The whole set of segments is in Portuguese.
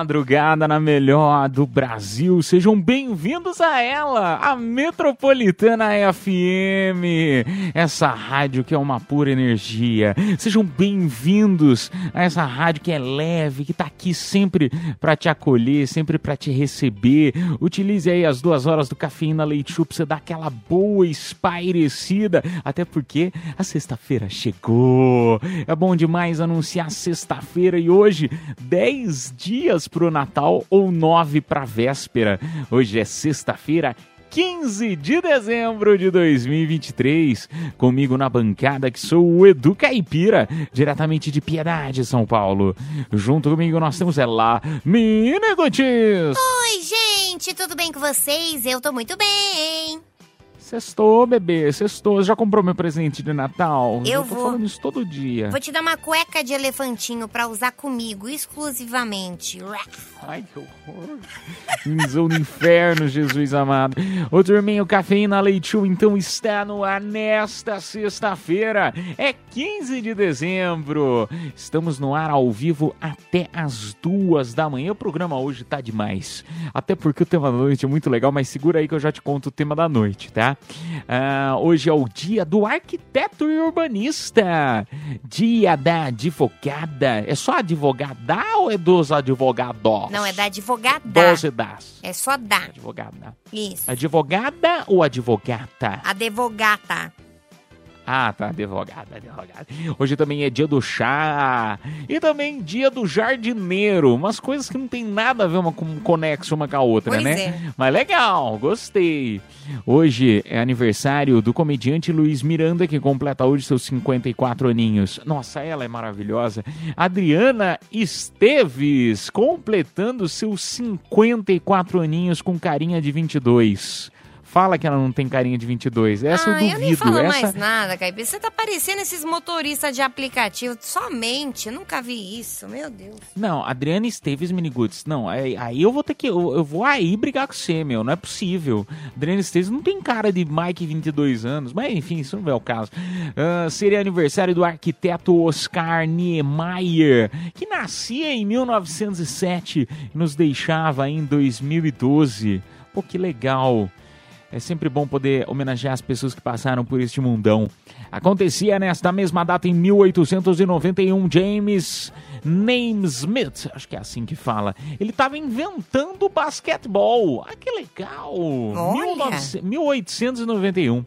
Madrugada na melhor do Brasil. Sejam bem-vindos a ela, a Metropolitana FM. Essa rádio que é uma pura energia. Sejam bem-vindos a essa rádio que é leve, que tá aqui sempre para te acolher, sempre para te receber. Utilize aí as duas horas do Cafeína Leite pra você dar aquela boa espairecida. Até porque a sexta-feira chegou. É bom demais anunciar sexta-feira e hoje, 10 dias pro Natal ou 9 pra véspera. Hoje é sexta-feira. 15 de dezembro de 2023, comigo na bancada que sou o Edu Caipira, diretamente de Piedade, São Paulo. Junto comigo nós temos ela, Mine Gotis. Oi, gente, tudo bem com vocês? Eu tô muito bem. Sextou, bebê, sextou. Já comprou meu presente de Natal? Eu tô vou. falando isso todo dia. Vou te dar uma cueca de elefantinho pra usar comigo, exclusivamente. Ai, que horror. Do inferno, Jesus amado. Ô, o Cafeína Leite Show, então, está no ar nesta sexta-feira. É 15 de dezembro. Estamos no ar ao vivo até as duas da manhã. O programa hoje tá demais. Até porque o tema da noite é muito legal, mas segura aí que eu já te conto o tema da noite, tá? Ah, hoje é o dia do arquiteto e urbanista. Dia da advogada. É só advogada ou é dos advogados? Não, é da advogada. Doze das. É só da. Advogada. Isso. Advogada ou advogata? Advogata. Ah, tá, advogada, advogada. Hoje também é dia do chá e também dia do jardineiro. Umas coisas que não tem nada a ver uma com conexo uma com a outra, Pois né? é. Mas legal, gostei. Hoje é aniversário do comediante Luiz Miranda, que completa hoje seus 54 aninhos. Nossa, ela é maravilhosa. Adriana Esteves, completando seus 54 aninhos com carinha de 22. Fala que ela não tem carinha de 22. Essa ah, eu duvido. eu nem falo Essa... mais nada, Caipira. Você tá parecendo esses motoristas de aplicativo. Somente, eu nunca vi isso, meu Deus. Não, Adriana Esteves Miniguts. Não, aí, aí eu vou ter que. Eu, eu vou aí brigar com você, meu. Não é possível. Adriana Esteves não tem cara de Mike 22 anos. Mas enfim, isso não é o caso. Ah, seria aniversário do arquiteto Oscar Niemeyer, que nascia em 1907 e nos deixava em 2012. Pô, que legal. É sempre bom poder homenagear as pessoas que passaram por este mundão. Acontecia nesta mesma data em 1891, James Naismith, acho que é assim que fala. Ele estava inventando basquetebol. Ah, que legal! Olha! 19 1891.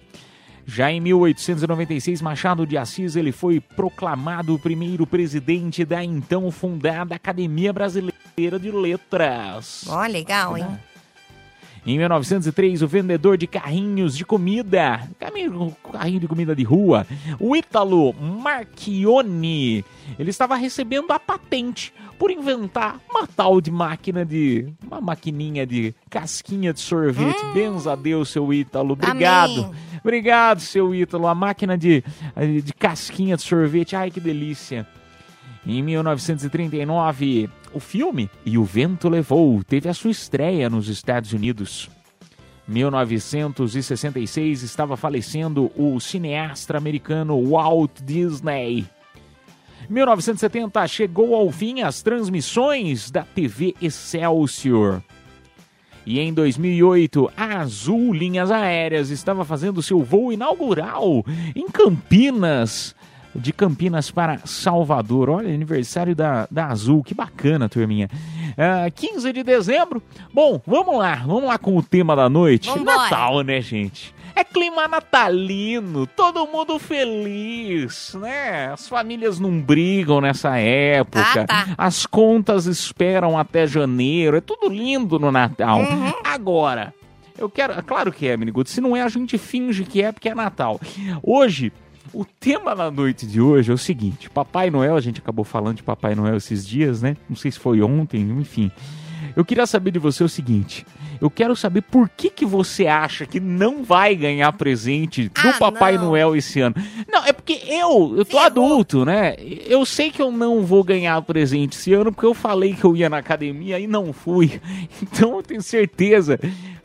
Já em 1896, Machado de Assis ele foi proclamado o primeiro presidente da então fundada Academia Brasileira de Letras. Ó, legal, hein? Em 1903, o vendedor de carrinhos de comida, carrinho carrinho de comida de rua, o Ítalo Marchione, ele estava recebendo a patente por inventar uma tal de máquina de... uma maquininha de casquinha de sorvete. Benza a Deus, seu Ítalo. Obrigado. Amém. Obrigado, seu Ítalo. A máquina de, de casquinha de sorvete. Ai, que delícia. Em 1939, o filme E o Vento Levou teve a sua estreia nos Estados Unidos. 1966 estava falecendo o cineasta americano Walt Disney. 1970 chegou ao fim as transmissões da TV Excelsior. E em 2008, a Azul Linhas Aéreas estava fazendo seu voo inaugural em Campinas. De Campinas para Salvador. Olha, aniversário da, da Azul. Que bacana, turminha. Ah, 15 de dezembro. Bom, vamos lá. Vamos lá com o tema da noite. Vambora. Natal, né, gente? É clima natalino, todo mundo feliz, né? As famílias não brigam nessa época. Ah, tá. As contas esperam até janeiro. É tudo lindo no Natal. Uhum. Agora, eu quero. Claro que é, Miniguto. Se não é, a gente finge que é porque é Natal. Hoje. O tema da noite de hoje é o seguinte: Papai Noel, a gente acabou falando de Papai Noel esses dias, né? Não sei se foi ontem, enfim. Eu queria saber de você o seguinte: eu quero saber por que, que você acha que não vai ganhar presente do Ah, Papai não. Noel esse ano. Não, é porque eu, eu tô Ferrou. adulto, né? Eu sei que eu não vou ganhar presente esse ano porque eu falei que eu ia na academia e não fui. Então eu tenho certeza.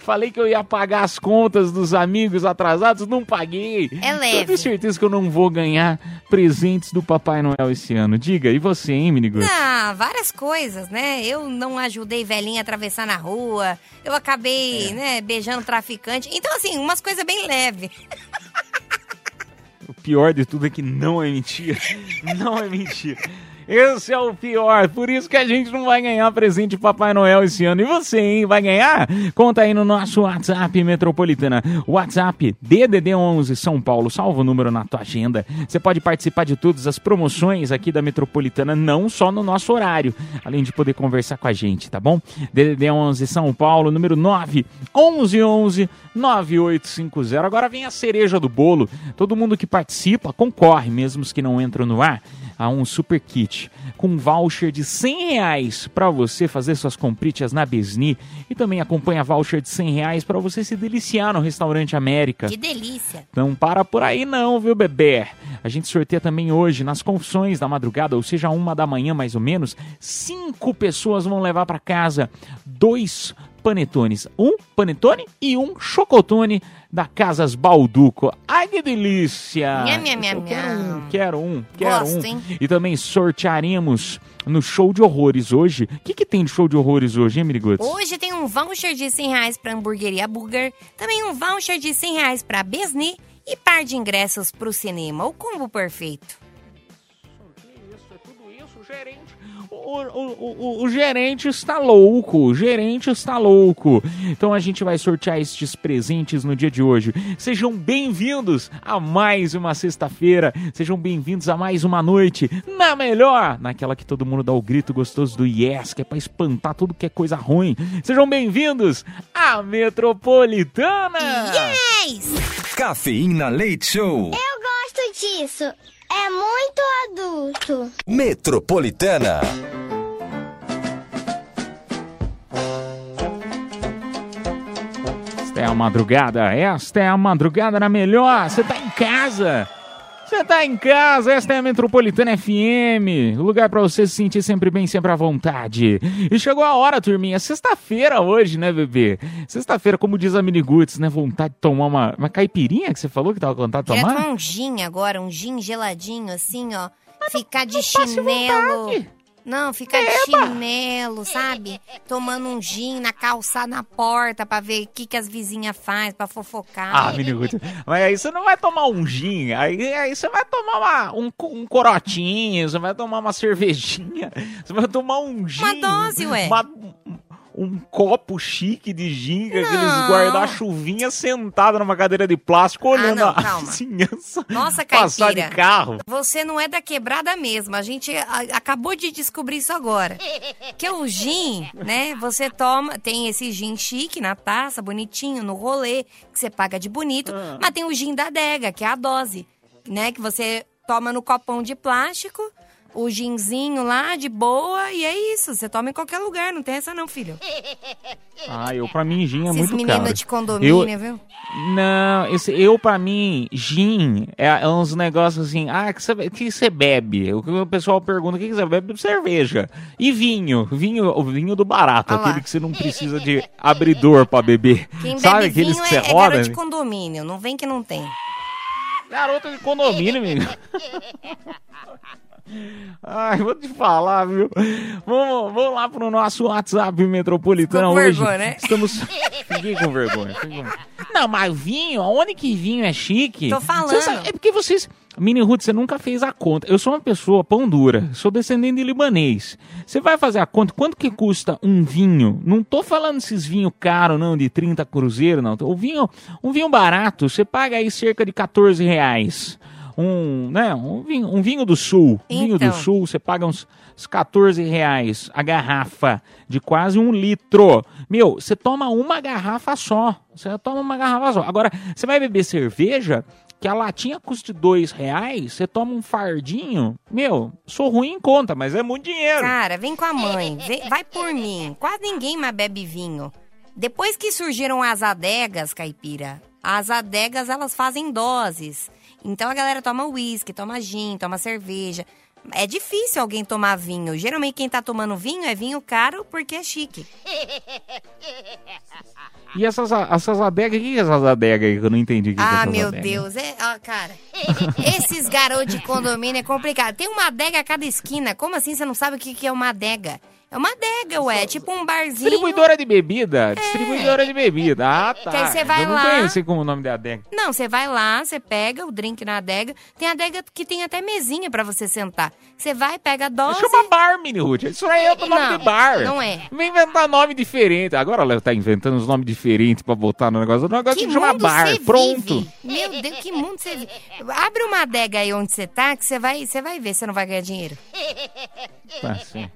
Falei que eu ia pagar as contas dos amigos atrasados, não paguei. É Eu leve. tenho certeza que eu não vou ganhar presentes do Papai Noel esse ano. Diga, e você, hein, Miniguts? Ah, várias coisas, né? Eu não ajudei velhinha a atravessar na rua. Eu acabei, né, beijando traficante. Então, assim, umas coisas bem leves. O pior de tudo é que não é mentira. Não é mentira. Esse é o pior, por isso que a gente não vai ganhar presente de Papai Noel esse ano. E você, hein? Vai ganhar? Conta aí no nosso WhatsApp Metropolitana. WhatsApp DDD11 São Paulo. Salva o número na tua agenda. Você pode participar de todas as promoções aqui da Metropolitana, não só no nosso horário, além de poder conversar com a gente, tá bom? DDD11 São Paulo, número 9 1111 9850. Agora vem a cereja do bolo. Todo mundo que participa concorre, mesmo os que não entram no ar, a um super kit com voucher de 100 reais para você fazer suas compritas na Besni e também acompanha voucher de 100 reais para você se deliciar no restaurante América. Que delícia. Não para por aí não, viu, bebê? A gente sorteia também hoje, nas confissões da madrugada, ou seja, uma da manhã mais ou menos, cinco pessoas vão levar para casa dois panetones. Um panetone e um chocotone da Casas Balduco. Ai, que delícia! Nham, nham, Eu quero um, quero um, quero Gosto, um. hein? E também sortearemos no show de horrores hoje. O que, que tem de show de horrores hoje, hein, Miriguts? Hoje tem um voucher de 100 reais pra hamburgueria Burger, também um voucher de 100 reais pra Besni e par de ingressos pro cinema. O combo perfeito. Isso, é tudo isso, gerente. O, o, o, o gerente está louco, o gerente está louco. Então a gente vai sortear estes presentes no dia de hoje. Sejam bem-vindos a mais uma sexta-feira. Sejam bem-vindos a mais uma noite na melhor, naquela que todo mundo dá o grito gostoso do yes, que é pra espantar tudo que é coisa ruim. Sejam bem-vindos à Metropolitana. Yes! Cafeína Leite Show. Eu gosto disso. É muito adulto. Metropolitana. Esta é a madrugada, esta é a madrugada na melhor. Você tá em casa. Você tá em casa, esta é a Metropolitana FM, o lugar pra você se sentir sempre bem, sempre à vontade. E chegou a hora, turminha, sexta-feira hoje, né, bebê? Sexta-feira, como diz a Miniguts, né, vontade de tomar uma, uma caipirinha que você falou que tava com vontade de tomar? tomar um gin agora, um gin geladinho, assim, ó. Ficar de passe chinelo. Não, ficar de chinelo, sabe? Tomando um gin na calçada na porta pra ver o que, que as vizinhas fazem pra fofocar. Ah, Miniguts, mas aí você não vai tomar um gin, aí, aí você vai tomar uma- um, um corotinho, você vai tomar uma cervejinha, você vai tomar um gin. Uma dose, ué. uma- um copo chique de gin, com aqueles Não. guarda-chuvinha sentado numa cadeira de plástico, olhando não, a vizinhança Nossa, passar de carro. Você não é da quebrada mesmo. A gente acabou de descobrir isso agora. Que o gin, né? Você toma, tem esse gin chique na taça, bonitinho, no rolê, que você paga de bonito. Ah. Mas tem o gin da adega, que é a dose, né? Que você toma no copão de plástico, o ginzinho lá, de boa, e é isso. Você toma em qualquer lugar, não tem essa não, filho. Ah, eu pra mim gin é Esses muito meninos caro. de condomínio, Eu- viu? Não, esse, eu pra mim, gin é, é uns negócios assim, ah, que você que você bebe? O que o pessoal pergunta, o que você bebe? Cerveja. E vinho, vinho, o vinho do barato, Ah lá. aquele que você não precisa de abridor pra beber. Quem Sabe bebe aqueles vinho que você é, é roda? de condomínio, não vem que não tem. Garota de condomínio, amigo. Ai, vou te falar, viu? Vamos, vamos lá pro nosso WhatsApp metropolitano Ficou hoje. vergonha, né? Estamos. Fiquei com vergonha. fiquei com- Não, mas vinho, aonde que vinho é chique? Tô falando. Sabe- é porque vocês. Mini Ruth, você nunca fez a conta. Eu sou uma pessoa pão dura, sou descendente de libanês. Você vai fazer a conta, quanto que custa um vinho? Não tô falando esses vinhos caros, não, de 30 cruzeiro, não. O vinho, um vinho barato, você paga aí cerca de 14 reais. Um, né, um vinho, um vinho do sul. Um Vinho do Então. sul, você paga uns, uns 14 reais a garrafa de quase um litro. Meu, você toma uma garrafa só. Você toma uma garrafa só. Agora, você vai beber cerveja, que a latinha custa dois reais, você toma um fardinho. Meu, sou ruim em conta, mas é muito dinheiro. Cara, vem com a mãe, vem- vai por mim. Quase ninguém mais bebe vinho. Depois que surgiram as adegas, caipira, as adegas elas fazem doses. Então a galera toma uísque, toma gin, toma cerveja. É difícil alguém tomar vinho. Geralmente quem tá tomando vinho é vinho caro porque é chique. E essas, essas adegas, o que é essas adegas aí que eu não entendi? que que é Ah, meu adegas? Deus. É, ó, cara, esses garotos de condomínio é complicado. Tem uma adega a cada esquina. Como assim você não sabe o que que é uma adega? É uma adega, ué. Tipo um barzinho. Distribuidora de bebida? Distribuidora de bebida. Ah, tá. Que aí você vai eu não lá- conheci como o nome da adega. Não, você vai lá, você pega o drink na adega. Tem adega que tem até mesinha pra você sentar. Você vai, pega a dose. Chama bar, Mini Ruth. Isso aí é outro nome Não, de bar. não é. Vem inventar nome diferente. Agora ela tá inventando uns nomes diferentes pra botar no negócio. O negócio Que chama bar. Pronto. vive? Meu Deus, que mundo você vive? Abre uma adega aí onde você tá, que você vai, você vai ver se você não vai ganhar dinheiro. Tá certo.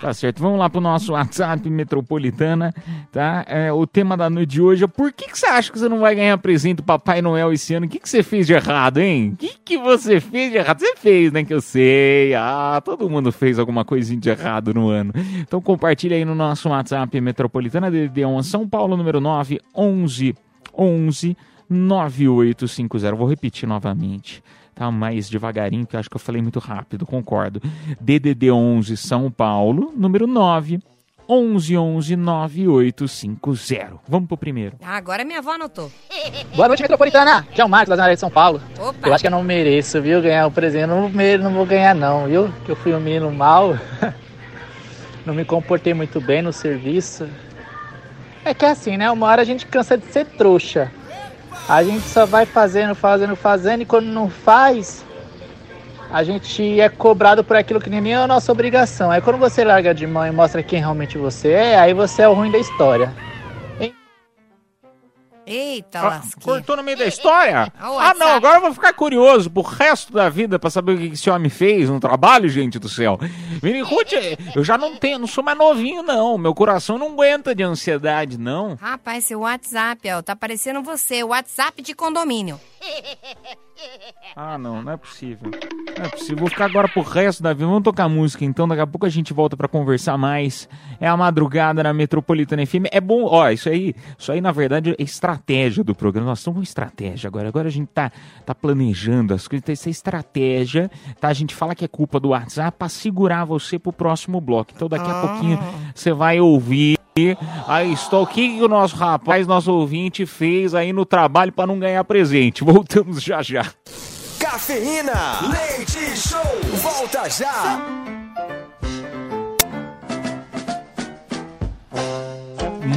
Tá certo. Vamos lá pro nosso WhatsApp metropolitana, tá? É, o tema da noite de hoje é por que, que você acha que você não vai ganhar presente do Papai Noel esse ano? O que, que você fez de errado, hein? O que, que você fez de errado? Você fez, né? Que eu sei. Ah, todo mundo fez alguma coisinha de errado no ano. Então compartilha aí no nosso WhatsApp metropolitana DDD 1 São Paulo, número 9 11 11 9850. Vou repetir novamente. Tá mais devagarinho, que eu acho que eu falei muito rápido, concordo. DDD 11 São Paulo, número 9 11 11 9850. Vamos pro primeiro. Ah, agora minha avó anotou. Boa noite, metropolitana. Aqui é o Marcos, lá na área de São Paulo. Opa. Eu acho que eu não mereço, viu, ganhar o presente. Eu Não, não vou ganhar, não, viu? Que eu fui um menino mal. Não me comportei muito bem no serviço. É que é assim, né? Uma hora a gente cansa de ser trouxa. A gente só vai fazendo, fazendo, fazendo, e quando não faz, a gente é cobrado por aquilo que nem é a nossa obrigação. Aí quando você larga de mão e mostra quem realmente você é, aí você é o ruim da história. Eita, Ah, lasqueira. cortou no meio da história? Ah, não, agora eu vou ficar curioso pro resto da vida pra saber o que que esse homem fez no trabalho, gente do céu. Mini Ruth, eu já não tenho, não sou mais novinho, não. Meu coração não aguenta de ansiedade, não. Rapaz, seu WhatsApp, ó, tá parecendo você, o WhatsApp de condomínio. Ah, não, não é possível. Não é possível. Vou ficar agora pro resto da vida. Vamos tocar música então. Daqui a pouco a gente volta pra conversar mais. É a madrugada na Metropolitana FM. É bom, ó, isso aí, isso aí na verdade é estratégia do programa. Nós estamos com estratégia agora. Agora a gente tá, tá planejando as coisas. Então, Essa estratégia, tá? A gente fala que é culpa do WhatsApp pra segurar você pro próximo bloco. Então daqui a pouquinho você vai ouvir. Aí estou, o que, o nosso rapaz, nosso ouvinte, fez aí no trabalho pra não ganhar presente? Voltamos já já. Cafeína. Leite Show. Volta já.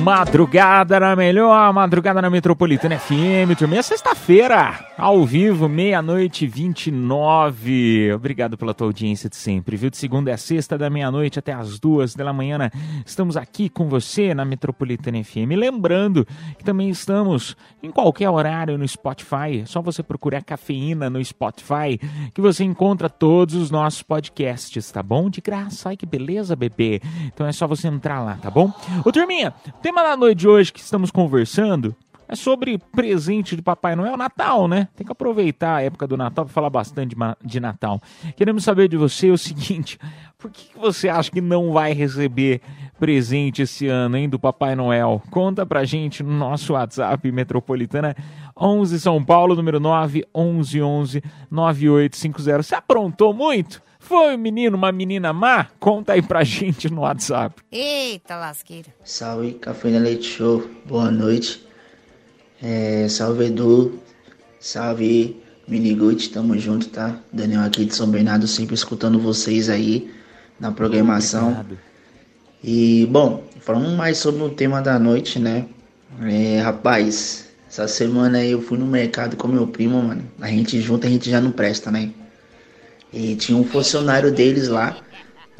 Madrugada na melhor, madrugada na Metropolitana FM, turma. É sexta-feira, ao vivo, meia-noite 29. Obrigado pela tua audiência de sempre, viu? De segunda a sexta, da meia-noite até as duas da manhã, né? estamos aqui com você na Metropolitana FM. Lembrando que também estamos em qualquer horário no Spotify. É só você procurar cafeína no Spotify que você encontra todos os nossos podcasts, tá bom? De graça. Ai, que beleza, bebê. Então é só você entrar lá, tá bom? Ô, turminha, o tema da noite de hoje que estamos conversando é sobre presente de Papai Noel, Natal, né? Tem que aproveitar a época do Natal para falar bastante de, Natal. Queremos saber de você o seguinte: por que você acha que não vai receber presente esse ano, hein, do Papai Noel? Conta pra gente no nosso WhatsApp Metropolitana 11 São Paulo, número 9 11 11 9850. Você aprontou muito? Foi um menino, uma menina má? Conta aí pra gente no WhatsApp. Eita, lasqueira. Salve, Café na Leite Show, boa noite. É, salve Edu, salve Miniguti, tamo junto, tá? Daniel aqui de São Bernardo, sempre escutando vocês aí na programação. Obrigado. E, bom, falando mais sobre o tema da noite, né? É, rapaz, essa semana aí eu fui no mercado com meu primo, mano. A gente junto, a gente já não presta, né? E tinha um funcionário deles lá,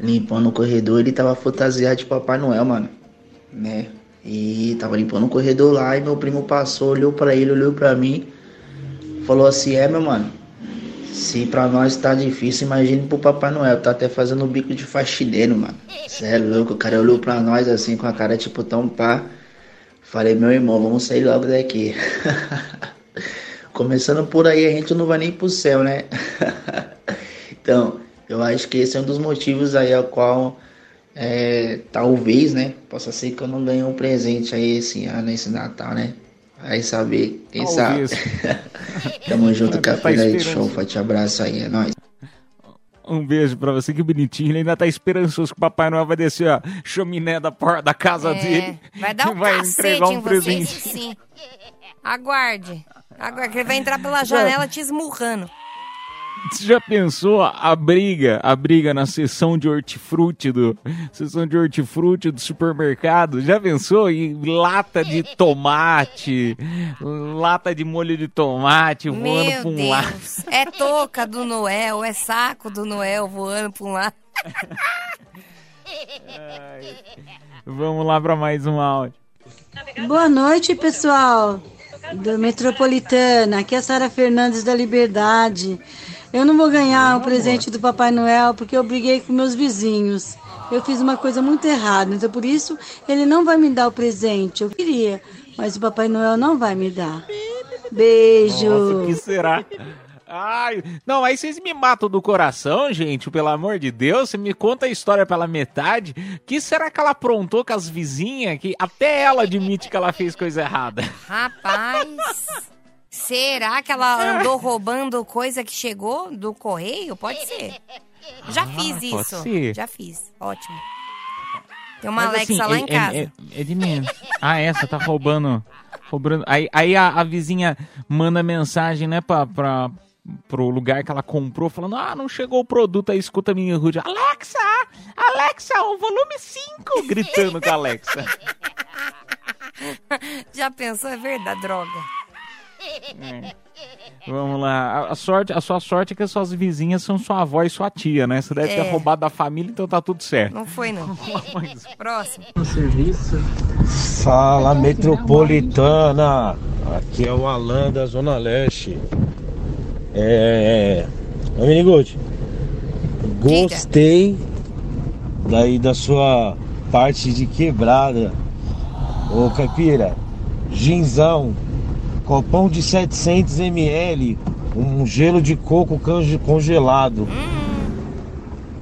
limpando o corredor, ele tava fantasiado de Papai Noel, mano. Né? E tava limpando o corredor lá e meu primo passou, olhou pra ele, olhou pra mim, falou assim, é meu mano, se pra nós tá difícil, imagine pro Papai Noel, tá até fazendo bico de faxineiro, mano. Cê é louco, o cara olhou pra nós assim com a cara tipo tão pá. Falei, meu irmão, vamos sair logo daqui. Começando por aí, a gente não vai nem pro céu, né? então, eu acho que esse é um dos motivos aí ao qual é, talvez, né? Possa ser que eu não ganhe um presente aí esse ano, esse Natal, né? Vai saber, quem Talvez. sabe. Tamo junto, Tá Café esperando. Show. Forte abraço aí, é nóis. Um beijo pra você, que bonitinho. Ele ainda tá esperançoso que o Papai Noel vai descer a chaminé da porta da casa É, dele. vai dar um vai cacete entregar um em vocês, presente. sim. Aguarde. Aguarde, que ele vai entrar pela janela te esmurrando. Você já pensou a briga, a briga na seção de hortifruti do seção de hortifruti do supermercado? Já pensou e lata de tomate, lata de molho de tomate voando Meu pra um lado. É touca do Noel, é saco do Noel voando pra um lado. Vamos lá pra mais um áudio. Boa noite, pessoal do Metropolitana. Aqui é a Sara Fernandes da Liberdade. Eu não vou ganhar o presente do Papai Noel porque eu briguei com meus vizinhos. Eu fiz uma coisa muito errada, então por isso ele não vai me dar o presente. Eu queria, mas o Papai Noel não vai me dar. Beijo. Nossa, o que será? Ai, não, aí vocês me matam do coração, gente, pelo amor de Deus. Você me conta a história pela metade. que será que ela aprontou com as vizinhas? Que até ela admite que ela fez coisa errada. Rapaz, será que ela andou roubando coisa que chegou do correio? Pode ser. Já fiz Ah, pode isso. ser. Já fiz. Ótimo. Tem uma Mas, Alexa assim, lá é- em é- casa. É, é de menos. Ah, essa tá roubando. roubando. Aí, aí a, a vizinha manda mensagem, né, pra, pra, pro lugar que ela comprou, falando: Ah, não chegou o produto. Aí escuta a minha rude: Alexa! Alexa, o volume 5! Gritando com a Alexa. Já pensou? É verdade, droga. Vamos lá. A, sorte, a sua sorte é que as suas vizinhas são sua avó e sua tia, né? Você deve É. ter roubado da família, então tá tudo certo. Não foi, não. Próximo. Fala metropolitana, aqui é o Alan da Zona Leste. É. Ô Miniguti, gostei daí da sua parte de quebrada. Ô Caipira, ginzão, copão de 700 ml, um gelo de coco conge- congelado,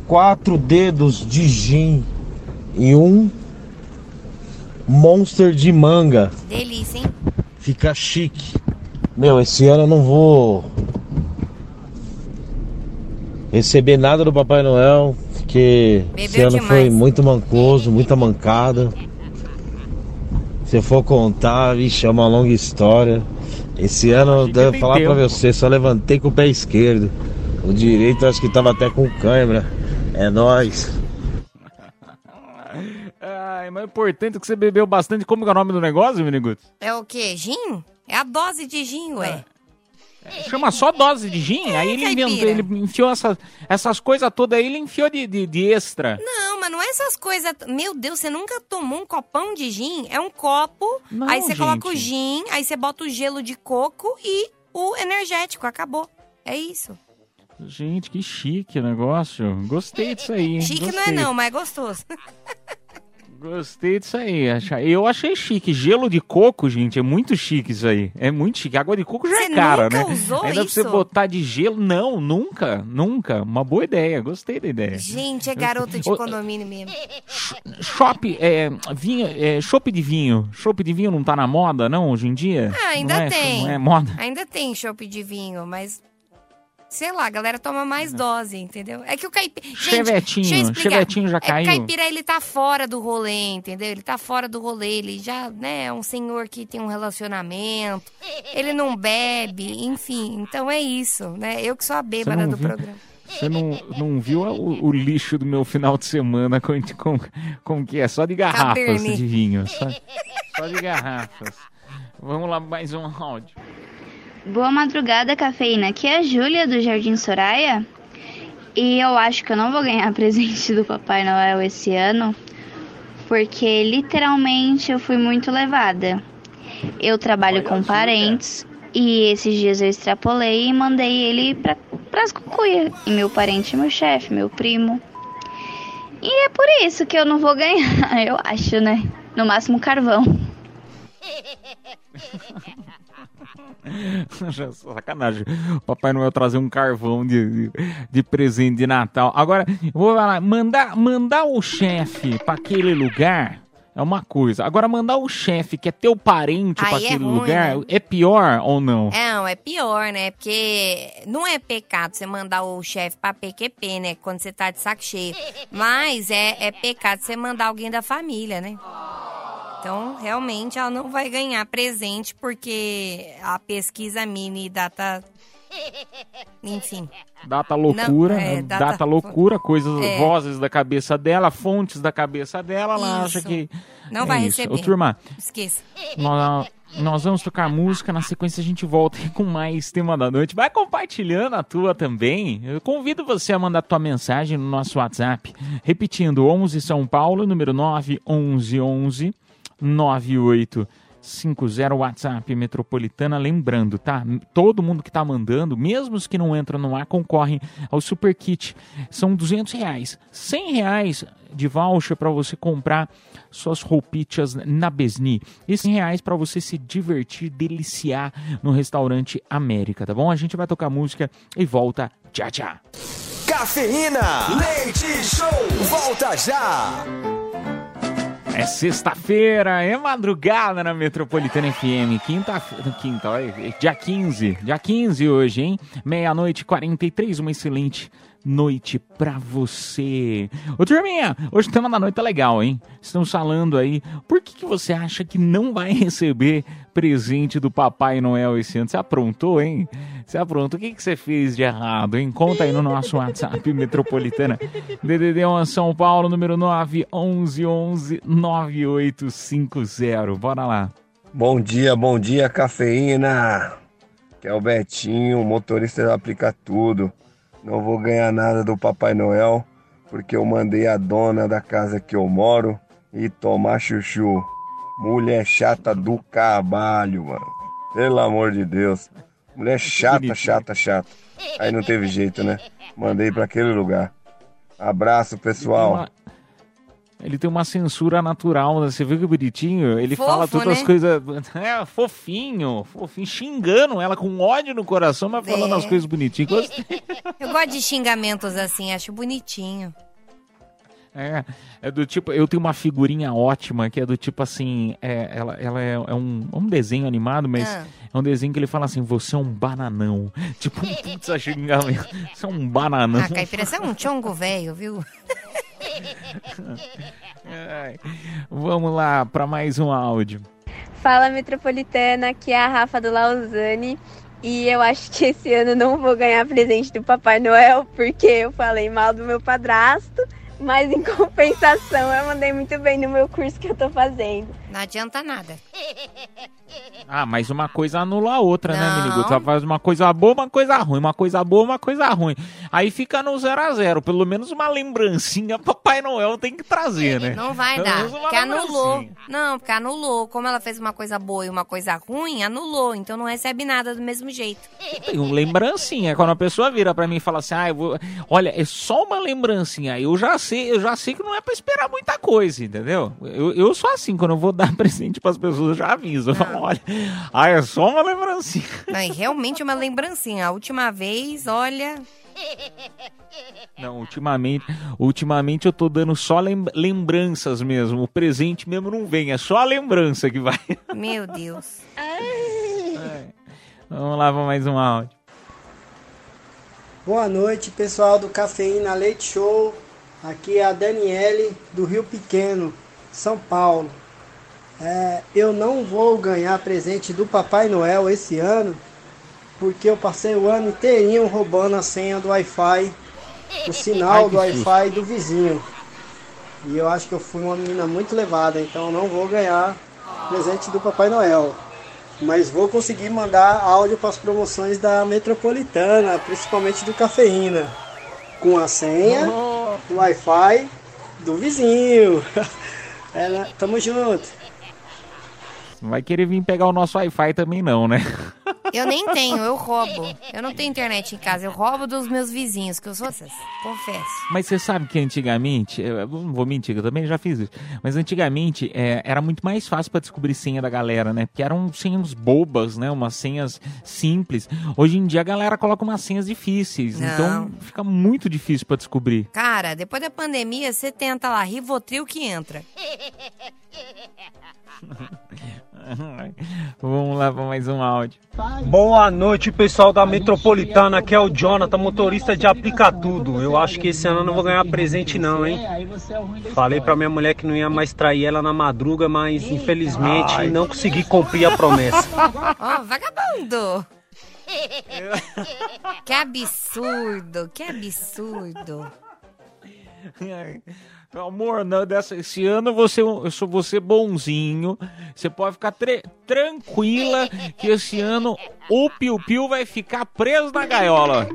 quatro dedos de gin e um Monster de manga. Delícia, hein? Fica chique. Meu, esse ano eu não vou receber nada do Papai Noel, porque esse Bebeu ano demais. foi muito mancoso, muita mancada. Se for contar, vixe, é uma longa história. Esse ano, eu devo falar pra tempo. você, só levantei com o pé esquerdo. O direito acho que tava até com câimbra. É nóis. Ai, mas é importante que você bebeu bastante. Como é o nome do negócio, Miniguts? É o quê? Gin? É a dose de gin, ué. Chama só dose de gin? aí ele inventou, ele enfiou essas, essas coisas todas aí, ele enfiou de, de, de extra. Não, mas não é essas coisas. Meu Deus, você nunca tomou um copão de gin? É um copo, Não, aí você coloca o gente. gin, aí você bota o gelo de coco e o energético. Acabou. É isso. Gente, que chique o negócio. Gostei disso aí. Chique não é gostei. não, mas é gostoso. Gostei disso aí. Eu achei chique. Gelo de coco, gente, é muito chique isso aí. É muito chique. Água de coco já Você é cara, nunca né? usou Ainda pra você isso? botar de gelo. Não, nunca, nunca. Uma boa ideia. Gostei da ideia. Gente, é garota de condomínio mesmo. Shop, é, vinho, é, chopp de vinho. Chopp de vinho não tá na moda, não, hoje em dia? Ah, ainda é, tem. Não é moda? Ainda tem chopp de vinho, mas Sei lá, a galera toma mais dose, entendeu? É que o caipira. Gente, Chevetinho, deixa eu explicar. Chevetinho já É caiu. o caipira, ele tá fora do rolê, entendeu? Ele tá fora do rolê, ele já, né, é um senhor que tem um relacionamento, ele não bebe, enfim. Então é isso, né? Eu que sou a bêbada do viu? programa. Você não, não viu o, o lixo do meu final de semana com, com, com que é? Só de garrafas Cabernet. de vinho. Só, só de garrafas. Vamos lá, mais um áudio. Boa madrugada, cafeína. Aqui é a Júlia do Jardim Soraya. E eu acho que eu não vou ganhar presente do Papai Noel esse ano, porque literalmente eu fui muito levada. Eu trabalho com parentes e esses dias eu extrapolei e mandei ele pra, pras cucuia. E meu parente meu chefe, meu primo. E é por isso que eu não vou ganhar, eu acho, né? No máximo carvão. Sacanagem. Papai Noel trazer um carvão de, de, de presente de Natal. Agora, vou falar, mandar, mandar o chefe pra aquele lugar é uma coisa. Agora, mandar o chefe que é teu parente pra Aí é aquele ruim, lugar né? é pior ou não? É, não, é pior, né? Porque não é pecado você mandar o chefe pra PQP, né? Quando você tá de saco cheio. Mas é, é pecado você mandar alguém da família, né? Então, realmente, ela não vai ganhar presente porque a pesquisa mini data. Enfim. Data loucura, Não, é, né? data- data, loucura, coisas, É. vozes da cabeça dela, fontes da cabeça dela, ela acha Isso. que. Não é vai isso. receber. Ô, turma, Esqueça. nós, nós vamos tocar música, na sequência a gente volta aí com mais tema da noite. Vai compartilhando a tua também. Eu convido você a mandar tua mensagem no nosso WhatsApp. Repetindo, 11 São Paulo, número 911 9850 WhatsApp Metropolitana. Lembrando, tá? Todo mundo que tá mandando, mesmo os que não entram no ar, concorrem ao Super Kit. São 200 reais. 100 reais de voucher para você comprar suas roupitas na Besni. E 100 reais para você se divertir, deliciar no restaurante América, tá bom? A gente vai tocar música e volta já já. Cafeína, leite show, volta já. É sexta-feira, é madrugada na Metropolitana FM. Quinta, quinta, olha, dia 15, dia 15 hoje, hein? Meia-noite e 43, uma excelente noite pra você. Ô turminha, hoje o tema da noite tá legal, hein? Estamos falando aí, por que, que você acha que não vai receber presente do Papai Noel esse ano? Você aprontou, hein? Você aprontou, o que, que você fez de errado, hein? Conta aí no nosso WhatsApp Metropolitana. DDD 1 São Paulo, número 911 9850. Bora lá. Bom dia, bom dia, cafeína. Que é o Betinho, motorista do Aplica Tudo. Não vou ganhar nada do Papai Noel, porque eu mandei a dona da casa que eu moro e tomar chuchu. Mulher chata do cabalho, mano. Pelo amor de Deus. Mulher chata, chata, chata. Aí não teve jeito, né? Mandei pra aquele lugar. Abraço, pessoal. Ele tem uma censura natural, né? Você viu que bonitinho? Ele Fofo, fala todas as né? coisas. É, fofinho, fofinho, xingando ela com ódio no coração, mas falando É. as coisas bonitinhas. Gostei. Eu gosto de xingamentos assim, acho bonitinho. É, é do tipo, eu tenho uma figurinha ótima que é do tipo assim, é, ela, ela é, é um, um desenho animado, mas Ah. é um desenho que ele fala assim, você é um bananão. Tipo um putz xingamento. Você é um bananão. Ah, caipira, você é um chongo velho, viu? Vamos lá para mais um áudio. Fala Metropolitana, aqui é a Rafa do Lausanne. E eu acho que esse ano não vou ganhar presente do Papai Noel, porque eu falei mal do meu padrasto, mas em compensação eu mandei muito bem no meu curso que eu tô fazendo. Não adianta nada. Ah, mas uma coisa anula a outra, né, Não. menino? Você faz uma coisa boa, uma coisa ruim, uma coisa boa, uma coisa ruim. Aí fica no zero a zero. Pelo menos uma lembrancinha Papai Noel tem que trazer, né? Não vai dar. Porque anulou. Não, porque anulou. Como ela fez uma coisa boa e uma coisa ruim, anulou. Então não recebe nada do mesmo jeito. Tem uma lembrancinha. Quando a pessoa vira pra mim e fala assim, ah, eu vou... olha, é só uma lembrancinha. Eu já sei, eu já sei que não é pra esperar muita coisa, entendeu? Eu, eu sou assim, quando eu vou dar presente pras pessoas, eu já aviso. Eu falo, olha, ah, é só uma lembrancinha. Não, e realmente é uma lembrancinha. A última vez, olha. Não, ultimamente, ultimamente eu tô dando só lem- lembranças mesmo. O presente mesmo não vem, é só a lembrança que vai. Meu Deus. Vamos lá para mais um áudio. Boa noite, pessoal do Cafeína Leite Show. Aqui é a Daniele do Rio Pequeno, São Paulo. É, eu não vou ganhar presente do Papai Noel esse ano, porque eu passei o ano inteirinho roubando a senha do Wi-Fi, o sinal do Wi-Fi do vizinho. E eu acho que eu fui uma menina muito levada, então eu não vou ganhar presente do Papai Noel. Mas vou conseguir mandar áudio para as promoções da Metropolitana, principalmente do Cafeína. Com a senha do Wi-Fi do vizinho. É, tamo junto. Não vai querer vir pegar o nosso Wi-Fi também não, né? Eu nem tenho, eu roubo. Eu não tenho internet em casa, eu roubo dos meus vizinhos, que eu sou essas, confesso. Mas você sabe que antigamente, eu não vou mentir, eu também já fiz isso, mas antigamente é, era muito mais fácil para descobrir senha da galera, né? Porque eram senhas bobas, né? Umas senhas simples. Hoje em dia a galera coloca umas senhas difíceis, Não. então fica muito difícil para descobrir. Cara, depois da pandemia, você tenta lá, Rivotril que entra. Vamos lá para mais um áudio. Boa noite, pessoal da Metropolitana. Aqui é o Jonathan, motorista de Aplica Tudo. Eu acho que esse ano eu não vou ganhar presente, não, hein? Falei pra minha mulher que não ia mais trair ela na madruga, mas infelizmente Ai. não consegui cumprir a promessa. Ó, vagabundo! que absurdo, que absurdo. Amor, não, dessa, esse ano você, eu sou você bonzinho. Você pode ficar tranquila que esse ano o Piu Piu vai ficar preso na gaiola.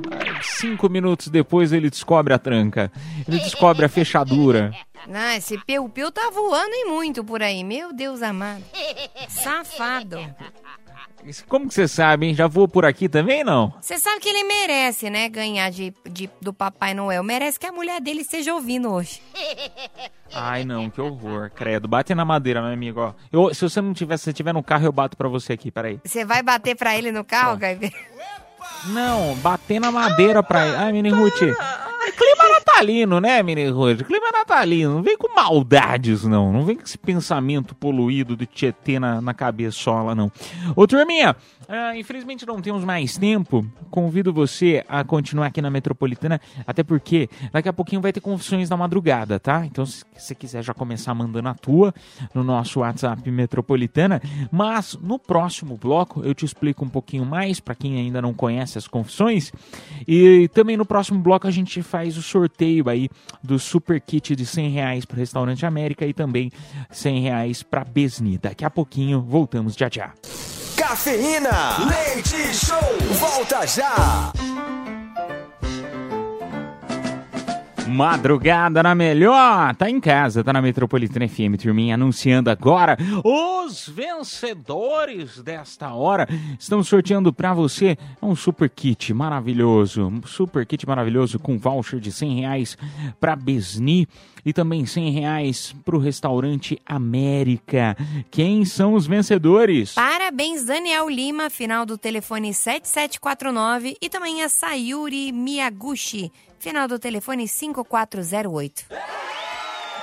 Cinco minutos depois ele descobre a tranca. Ele descobre a fechadura. Não, esse piu-piu tá voando e muito por aí, meu Deus amado. Safado. Como que você sabe, hein? Já vou por aqui também, não? Você sabe que ele merece, né, ganhar de, de- do Papai Noel. Merece que a mulher dele esteja ouvindo hoje. Ai, não, que horror. Credo, bate na madeira, meu amigo. Ó. Eu, se você não tiver, se você tiver no carro, eu bato pra você aqui, peraí. Você vai bater pra ele no carro, Caipira? Não, bater na madeira pra ele. Ai, Mini Ruth. Clima natalino, né, Mini Ruth? Clima natalino. Não vem com maldades, não. Não vem com esse pensamento poluído de Tietê na, na cabeçola, não. Ô, turminha, ah, infelizmente não temos mais tempo. Convido você a continuar aqui na Metropolitana, até porque daqui a pouquinho vai ter confissões da madrugada, tá? Então, se você quiser já começar mandando a tua no nosso WhatsApp Metropolitana, mas no próximo bloco eu te explico um pouquinho mais para quem ainda não conhece as confissões. E também no próximo bloco a gente faz o sorteio aí do super kit de 100 reais para o Restaurante América e também 100 reais para Besni. Daqui a pouquinho voltamos já já. Cafeína, leite show, volta já. Madrugada na melhor, tá em casa, tá na Metropolitana FM, turminha, anunciando agora os vencedores desta hora. Estamos sorteando pra você um super kit maravilhoso, um super kit maravilhoso com voucher de 100 reais pra Besni e também 100 reais pro restaurante América. Quem são os vencedores? Parabéns, Daniel Lima, final do telefone 7749. E também a Sayuri Miyaguchi, final do telefone 5408.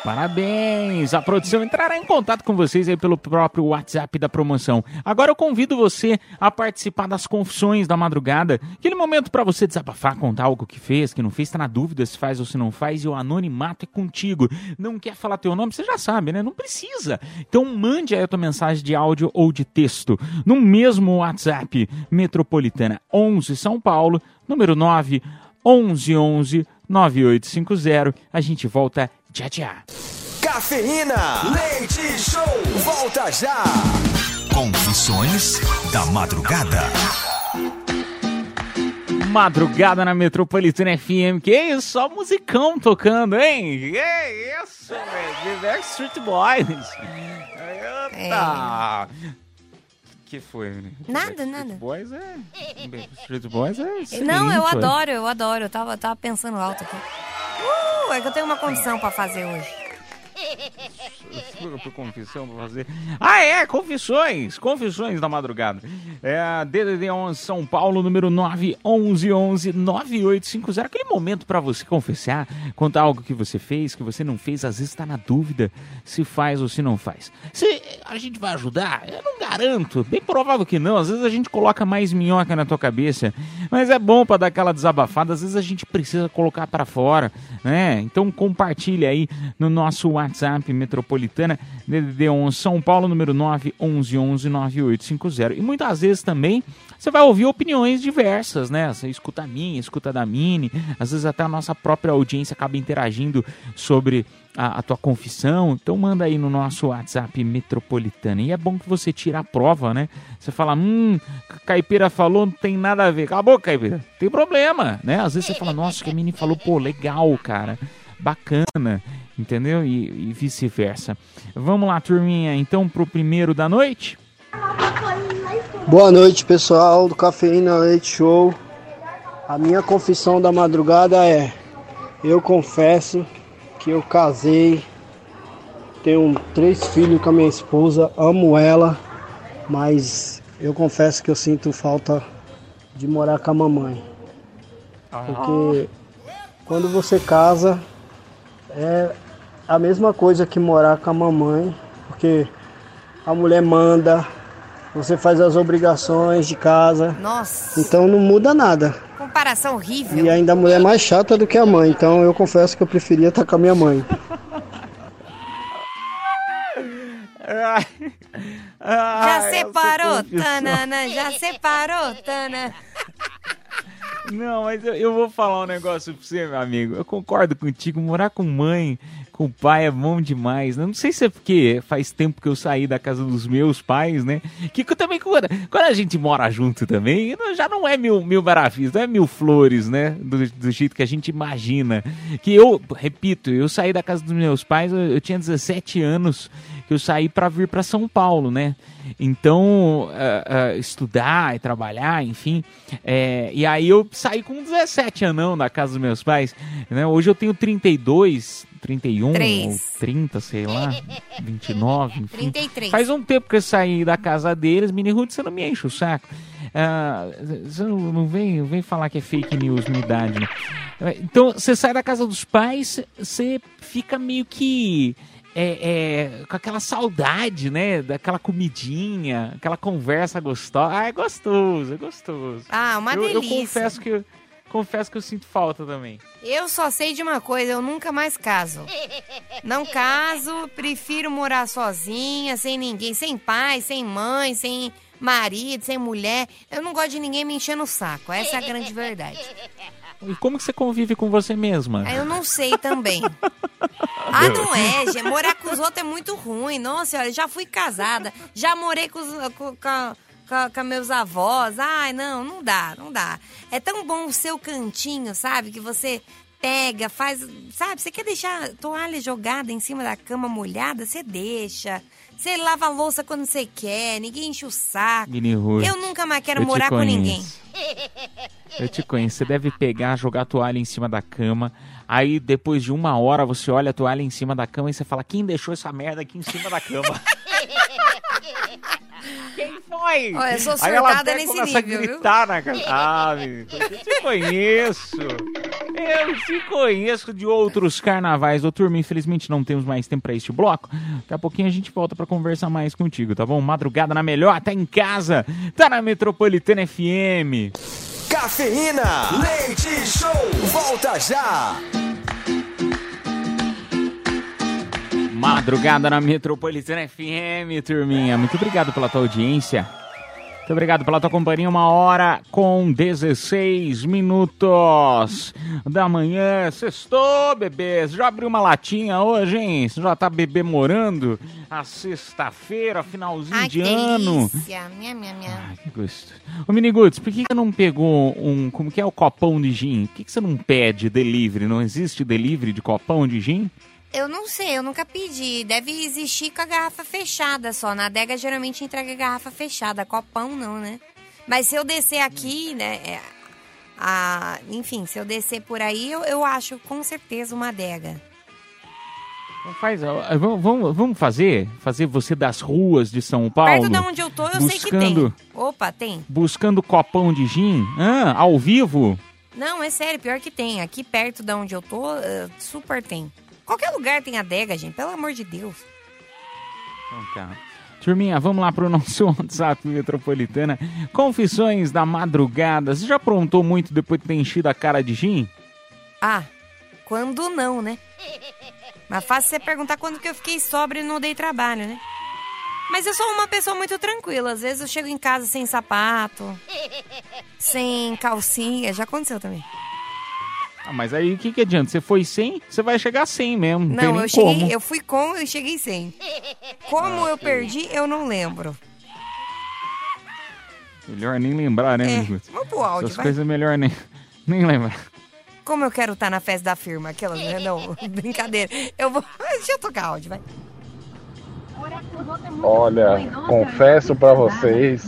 Parabéns! A produção entrará em contato com vocês aí pelo próprio WhatsApp da promoção. Agora eu convido você a participar das confissões da madrugada, aquele momento para você desabafar, contar algo que fez, que não fez, tá na dúvida se faz ou se não faz, e o anonimato é contigo. Não quer falar teu nome? Você já sabe, né? Não precisa. Então mande aí a tua mensagem de áudio ou de texto no mesmo WhatsApp Metropolitana 11 São Paulo, número 9 1111 9850. A gente volta já já. Cafeína, leite show, volta já. Confissões da madrugada. Madrugada na Metropolitana FM. Que isso? Só musicão tocando, hein? Que isso, velho? The Backstreet Boys. Eita. que foi, menino? Nada, nada. Street Boys é. Street Boys é. excelente, Não, eu adoro, eu adoro. Eu tava, tava pensando alto aqui. Uh, é que eu tenho uma confissão pra fazer hoje. Confissão pra fazer. Ah, é, confissões, confissões da madrugada. É a DDD 11 São Paulo, número 911 9850. Aquele momento pra você confessar, contar algo que você fez, que você não fez, às vezes tá na dúvida se faz ou se não faz. Se, a gente vai ajudar? Eu não garanto. Bem provável que não. Às vezes a gente coloca mais minhoca na tua cabeça. Mas é bom para dar aquela desabafada. Às vezes a gente precisa colocar para fora, né? Então compartilha aí no nosso WhatsApp Metropolitana DDD 11 São Paulo número 9 11 11 9850. E muitas vezes também você vai ouvir opiniões diversas, né? Você escuta a minha, escuta a da Mini, às vezes até a nossa própria audiência acaba interagindo sobre a, a tua confissão. Então manda aí no nosso WhatsApp Metropolitana. E é bom que você tire a prova, né? Você fala, hum, Caipira falou, não tem nada a ver. Acabou, Caipira. Tem problema, né? Às vezes você fala, nossa, que a Mini falou, pô, legal, cara. Bacana, entendeu? E, e vice-versa. Vamos lá, turminha, então, pro primeiro da noite? Boa noite, pessoal do Cafeína Leite Show. A minha confissão da madrugada é: eu confesso que eu casei, tenho três filhos com a minha esposa, amo ela, mas eu confesso que eu sinto falta de morar com a mamãe. Porque quando você casa é a mesma coisa que morar com a mamãe, porque a mulher manda, você faz as obrigações de casa. Nossa. Então não muda nada. Comparação horrível. E ainda a mulher é mais chata do que a mãe, então eu confesso que eu preferia estar com a minha mãe. Já separou, Tanana? Já separou, Tana? Não, mas eu, eu vou falar um negócio pra você, meu amigo. Eu concordo contigo. Morar com mãe, com pai é bom demais. né? Não sei se é porque faz tempo que eu saí da casa dos meus pais, né? Que também, quando, quando a gente mora junto também, já não é mil, mil maravilhas, não é mil flores, né? Do, do jeito que a gente imagina. Que eu, repito, eu saí da casa dos meus pais, eu, eu tinha 17 anos que eu saí para vir para São Paulo, né? Então, ah, ah, estudar e trabalhar, enfim. é, e aí eu saí com 17 anão da casa dos meus pais. Né? Hoje eu tenho 32, 31 Três. ou 30, sei lá, 29, enfim. 33. Faz um tempo que eu saí da casa deles, Mini Ruth, você não me enche o saco. Ah, você não, não vem, vem falar que é fake news, minha idade. né? Então, você sai da casa dos pais, você fica meio que é, é, com aquela saudade, né? Daquela comidinha, aquela conversa gostosa. Ah, é gostoso, é gostoso. Ah, uma eu, eu delícia. confesso que eu, confesso que eu sinto falta também. Eu só sei de uma coisa, eu nunca mais caso. Não caso, prefiro morar sozinha, sem ninguém, sem pai, sem mãe, sem marido, sem mulher. Eu não gosto de ninguém me enchendo o saco, essa é a grande verdade. E como que você convive com você mesma? Aí eu não sei também. Ah, não é, gente. Morar com os outros é muito ruim. Nossa, olha, já fui casada, já morei com, os, com, com, com- com meus avós. Ai, não, não dá, não dá. É tão bom o seu cantinho, sabe? Que você pega, faz. Sabe, você quer deixar toalha jogada em cima da cama molhada? Você deixa. Você lava a louça quando você quer, ninguém enche o saco. Mini Ruth, Eu nunca mais quero eu morar com ninguém. Eu te conheço. Você deve pegar, jogar a toalha em cima da cama. Aí, depois de uma hora, você olha a toalha em cima da cama e você fala: Quem deixou essa merda aqui em cima da cama? Quem foi? Olha, eu sou Aí ela surtada até nesse nível, a viu? gritar na cara. Ah, menino, eu te conheço. Eu te conheço de outros carnavais. Ô, turma, infelizmente não temos mais tempo pra este bloco. Daqui a pouquinho a gente volta pra conversar mais contigo, tá bom? Madrugada na melhor, tá em casa, tá na Metropolitana FM. Cafeína, leite show, volta já. Madrugada na Metropolitana FM, turminha. Muito obrigado pela tua audiência. Muito obrigado pela tua companhia. Uma hora com 16 minutos da manhã. Sextou, bebês. Já abriu uma latinha hoje, hein? Você já tá bebê morando? A sexta-feira, finalzinho Ai, de que ano. delícia. Minha, minha, minha. Que gosto. Ô, Miniguts, por que que não pegou um, como que é o copão de gin? Por que que você não pede delivery? Não existe delivery de copão de gin? Eu não sei, eu nunca pedi. Deve existir com a garrafa fechada só. Na adega geralmente entrega a garrafa fechada, copão não, né? Mas se eu descer aqui, né? é, a, enfim, se eu descer por aí, eu, eu acho com certeza uma adega. Faz, ó, vamos, vamos- fazer? Fazer você das ruas de São Paulo? Perto de onde eu tô, eu sei que tem. buscando, Opa, tem. Buscando copão de gin? Ah, ao vivo? Não, é sério, pior que tem. Aqui perto de onde eu tô, eh, super tem. Qualquer lugar tem adega, gente, pelo amor de Deus. Então tá. Turminha, vamos lá pro nosso WhatsApp metropolitana. Confissões da madrugada. Você já aprontou muito depois de ter enchido a cara de gin? Ah, quando não, né? Mas fácil você perguntar quando que eu fiquei sóbria e não dei trabalho, né? Mas eu sou uma pessoa muito tranquila. Às vezes eu chego em casa sem sapato, sem calcinha. Já aconteceu também. Ah, mas aí o que, que adianta? Você foi sem, você vai chegar sem mesmo. Não, tem Não, nem eu cheguei, como. eu fui com e cheguei sem. Como eu perdi, eu não lembro. Melhor nem lembrar, né, É, amigo? vamos pro áudio, Essas vai. coisas é melhor nem, nem lembrar. Como eu quero estar na festa da firma, aquela, né? não, brincadeira. Eu vou, deixa eu tocar áudio, vai. Olha, confesso pra vocês.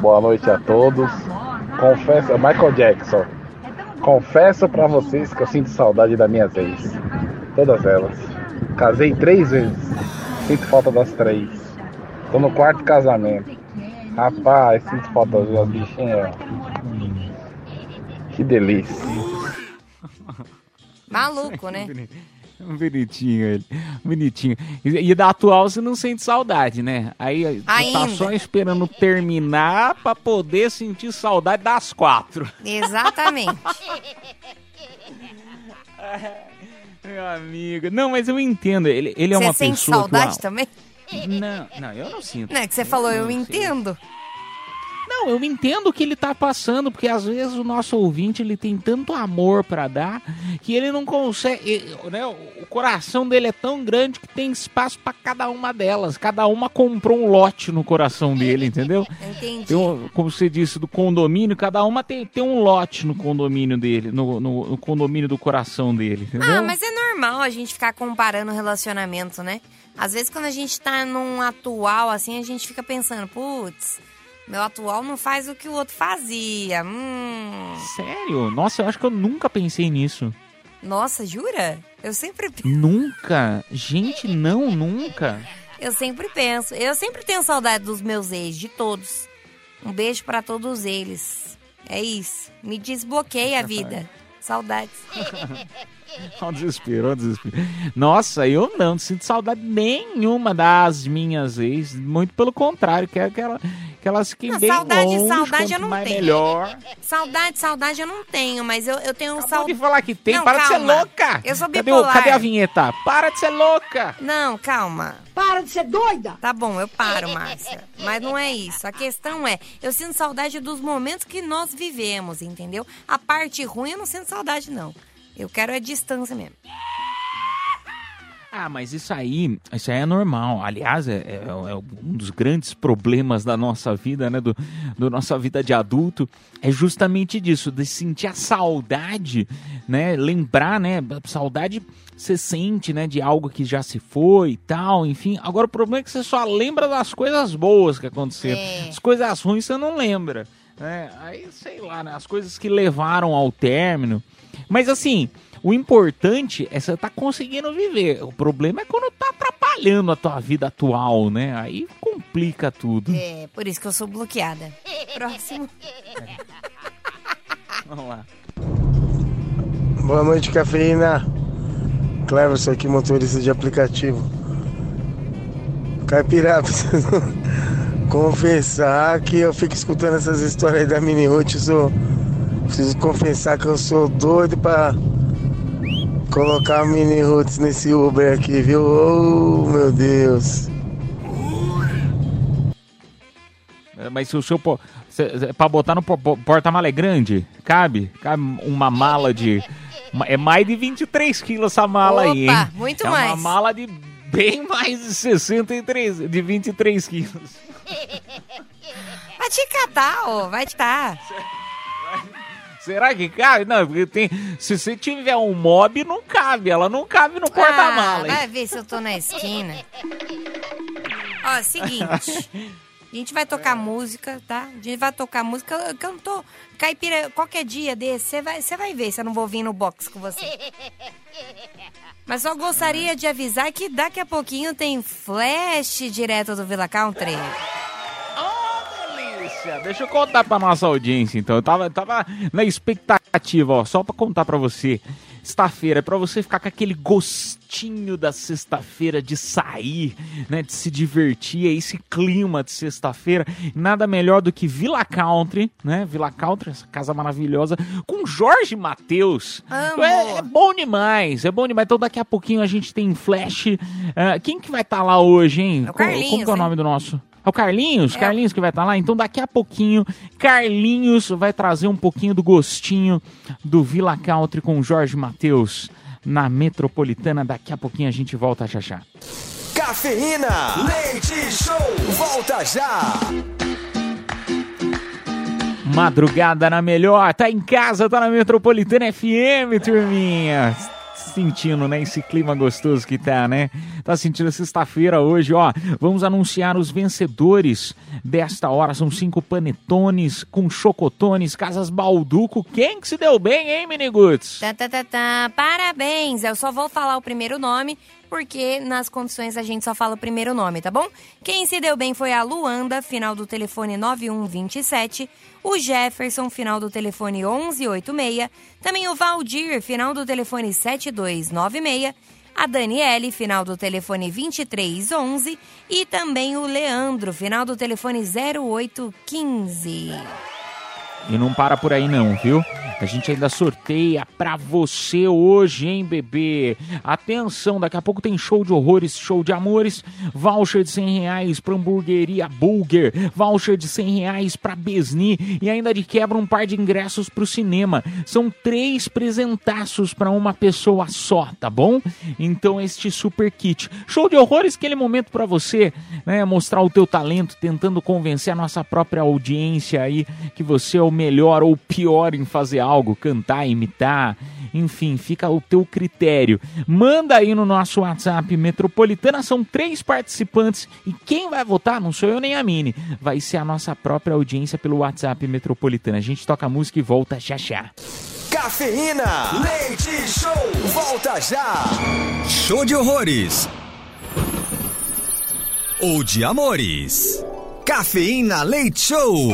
Boa noite a todos. Confesso, é Michael Jackson. Confesso pra vocês que eu sinto saudade das minhas ex. Todas elas. Casei três vezes. Sinto falta das três. Tô no quarto casamento. Rapaz, sinto falta das bichinhas. Que delícia. Maluco, né? Bonitinho ele. Bonitinho. E, e da atual você não sente saudade, né? Aí tá Ainda. só esperando terminar pra poder sentir saudade das quatro. Exatamente. Meu amigo. Não, mas eu entendo. Ele, ele é Você uma sente pessoa. saudade que, também? Não, não, eu não sinto. Não é que você falou, eu não sei. Não, eu entendo o que ele tá passando, porque às vezes o nosso ouvinte ele tem tanto amor pra dar que ele não consegue, né? O coração dele é tão grande que tem espaço pra cada uma delas. Cada uma comprou um lote no coração dele, entendeu? Entendi. Um- como você disse, do condomínio, cada uma tem, tem um lote no condomínio dele, no, no- no condomínio do coração dele, entendeu? Ah, mas é normal a gente ficar comparando relacionamento, né? Às vezes quando a gente tá num atual, assim, a gente fica pensando, putz, meu atual não faz o que o outro fazia. Hum. Sério? Nossa, eu acho que eu nunca pensei nisso. Nossa, jura? Eu sempre Nunca? Gente, não, nunca. Eu sempre penso. Eu sempre tenho saudade dos meus ex, de todos. Um beijo pra todos eles. É isso. Me desbloqueia a vida. Saudades. Olha o desespero, olha o desespero. Nossa, eu não sinto saudade nenhuma das minhas ex. Muito pelo contrário, quero que, ela, que elas fiquem Não, bem saudade, longe, saudade eu não mais tenho. melhor. Saudade, saudade eu não tenho, mas eu, eu tenho saudade. de falar que tem, não, para de ser calma. louca. Eu sou Cadê, bipolar. cadê a vinheta? Para de ser louca. Não, calma. Para de ser doida. Tá bom, eu paro, Márcia. Mas não é isso. A questão é, eu sinto saudade dos momentos que nós vivemos, entendeu? A parte ruim eu não sinto saudade, não. Eu quero é distância mesmo. Ah, mas isso aí, isso aí é normal. Aliás, é, é- é um dos grandes problemas da nossa vida, né? Do, do nossa vida de adulto, é justamente disso, de sentir a saudade, né? Lembrar, né? Saudade você sente, né? De algo que já se foi e tal, enfim. Agora o problema é que você só lembra das coisas boas que aconteceram. É. As coisas ruins você não lembra. Né? Aí, sei lá, né? As coisas que levaram ao término. Mas assim, o importante é você estar conseguindo viver. O problema é quando tá atrapalhando a tua vida atual, né? Aí complica tudo. É, por isso que eu sou bloqueada. Próximo. Vamos lá. Boa noite, cafeína. Cleverson aqui, motorista de aplicativo. Caipira, preciso confessar que eu fico escutando essas histórias aí da Mini Ruth. Sou, preciso confessar que eu sou doido pra colocar a Mini Roots nesse Uber aqui, viu? Oh, meu Deus. É, Mas se o seu. Pra botar no po- po- porta-mala é grande? Cabe? Cabe uma mala de. É mais de 23 quilos essa mala aí, Opa, hein? muito é uma mais. mala de bem mais de 63, de 23 quilos. Vai te catar, ô. Vai te catar. Será que cabe? Não, porque tem. Se você tiver um mob, não cabe. Ela não cabe no porta-mala. Ah, vai ver se eu tô na esquina. Ó, seguinte. A gente vai tocar música, tá? A gente vai tocar música. Eu cantou. Caipira, qualquer dia desse, você vai, vai ver se eu não vou vir no box com você. Mas só gostaria de avisar que daqui a pouquinho tem flash direto do Villa Country. Deixa eu contar pra nossa audiência, então. Eu tava, tava na expectativa, ó, só pra contar pra você. sexta-feira, é pra você ficar com aquele gostinho da sexta-feira de sair, né, de se divertir, é esse clima de sexta-feira. Nada melhor do que Villa Country, né? Villa Country, essa casa maravilhosa, com Jorge Matheus. É, é bom demais, é bom demais. Então daqui a pouquinho a gente tem flash. Ah, quem que vai estar lá hoje, hein? É o Co- como, Carlinhos, que é o hein? nome do nosso? É o Carlinhos? É. Carlinhos que vai estar lá? Então daqui a pouquinho, Carlinhos vai trazer um pouquinho do gostinho do Villa Country com Jorge Matheus na Metropolitana. Daqui a pouquinho a gente volta já já. Cafeína, leite show, volta já. Madrugada na melhor, tá em casa, tá na Metropolitana FM, turminha. Sentindo, né, esse clima gostoso que tá, né? Tá sentindo sexta-feira hoje, ó. Vamos anunciar os vencedores desta hora. São cinco panetones com chocotones, casas Balduco. Quem que se deu bem, hein, Miniguts? Tá, tá, tá, tá. Parabéns! Eu só vou falar o primeiro nome, porque nas condições a gente só fala o primeiro nome, tá bom? Quem se deu bem foi a Luanda, final do telefone 9127. O Jefferson, final do telefone 1186. Também o Valdir, final do telefone 7296. A Daniele, final do telefone 2311. E também o Leandro, final do telefone 0815. E não para por aí não, viu? A gente ainda sorteia pra você hoje, hein, bebê? Atenção, daqui a pouco tem show de horrores, show de amores, voucher de 100 reais pra hamburgueria Bulger, voucher de 100 reais pra Besni e ainda de quebra um par de ingressos pro cinema. São três presentaços pra uma pessoa só, tá bom? Então este super kit. Show de horrores, aquele momento pra você, né, mostrar o teu talento, tentando convencer a nossa própria audiência aí que você é o melhor ou pior em fazer algo, cantar, imitar, enfim, fica o teu critério. Manda aí no nosso WhatsApp Metropolitana, são três participantes e quem vai votar não sou eu nem a Mini, vai ser a nossa própria audiência pelo WhatsApp Metropolitana. A gente toca música e volta já já. Cafeína, leite show, volta já. Show de horrores. Ou de amores. Cafeína Leite Show.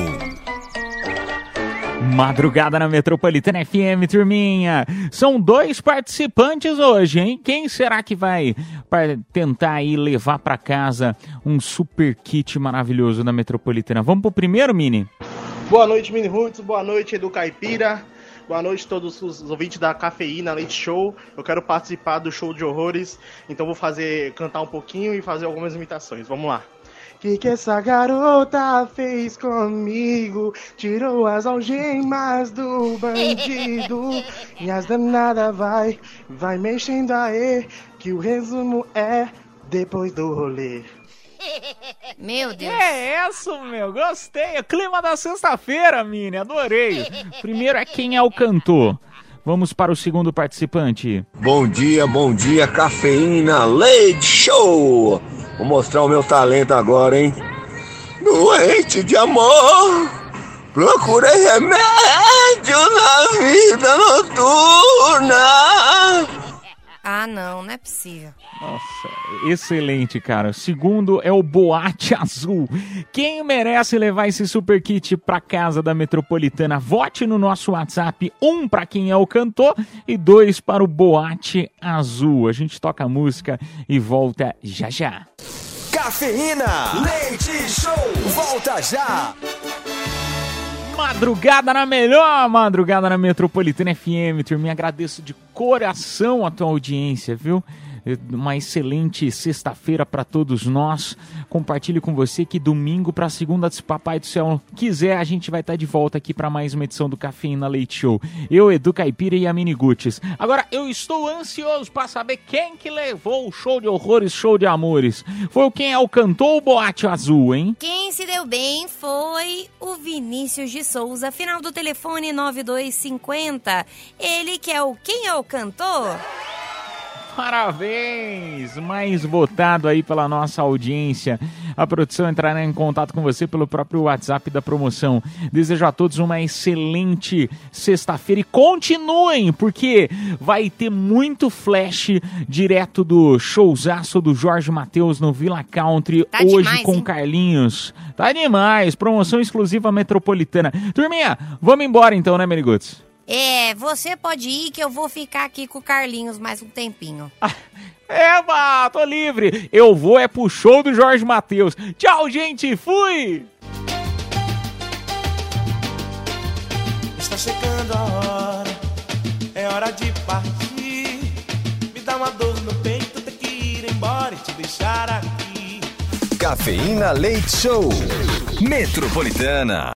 Madrugada na Metropolitana FM, turminha. São dois participantes hoje, hein? Quem será que vai tentar aí levar para casa um super kit maravilhoso da Metropolitana? Vamos pro primeiro, Mini? Boa noite, Mini Roots. Boa noite, Edu Caipira. Boa noite a todos os ouvintes da Cafeína Leite Show. Eu quero participar do show de horrores, então vou fazer cantar um pouquinho e fazer algumas imitações. Vamos lá. Que que essa garota fez comigo? Tirou as algemas do bandido e as danada vai, vai mexendo aí, que o resumo é depois do rolê. Meu Deus. É isso, meu. Gostei. O clima da sexta-feira, Mini. Adorei. Primeiro é quem é o cantor. Vamos para o segundo participante. Bom dia, bom dia, cafeína, leite show! Vou mostrar o meu talento agora, hein? Doente de amor, procurei remédio na vida noturna. Ah, não, não é possível. Nossa, excelente, cara. O segundo é o Boate Azul. Quem merece levar esse super kit pra casa da Metropolitana? Vote no nosso WhatsApp. Um pra quem é o cantor e dois para o Boate Azul. A gente toca a música e volta já já. Cafeína, leite show, volta já. Madrugada na melhor madrugada na Metropolitana FM, turminha. Agradeço de coração a tua audiência, viu? Uma excelente sexta-feira para todos nós. Compartilhe com você que domingo para segunda, se Papai do Céu quiser, a gente vai estar de volta aqui para mais uma edição do Cafeína Leite Show. Eu, Edu Caipira e a Mini Guts. Agora, eu estou ansioso para saber quem que levou o show de horrores, show de amores. Foi o quem é o cantor ou Boate Azul, hein? Quem se deu bem foi o Vinícius de Souza, final do telefone 9250. Ele que é o quem é o cantor? Parabéns! Mais votado aí pela nossa audiência. A produção entrará em contato com você pelo próprio WhatsApp da promoção. Desejo a todos uma excelente sexta-feira e continuem, porque vai ter muito flash direto do showzaço do Jorge Matheus no Villa Country Tá hoje demais, com hein? Carlinhos. Tá demais! Promoção exclusiva metropolitana. Turminha, vamos embora então, né, Meriguts? É, você pode ir que eu vou ficar aqui com o Carlinhos mais um tempinho. Eba, tô livre. Eu vou é pro show do Jorge Matheus. Tchau, gente. Fui. Está chegando a hora, é hora de partir. Me dá uma dor no peito, ter que ir embora e te deixar aqui. Cafeína Leite Show. Metropolitana.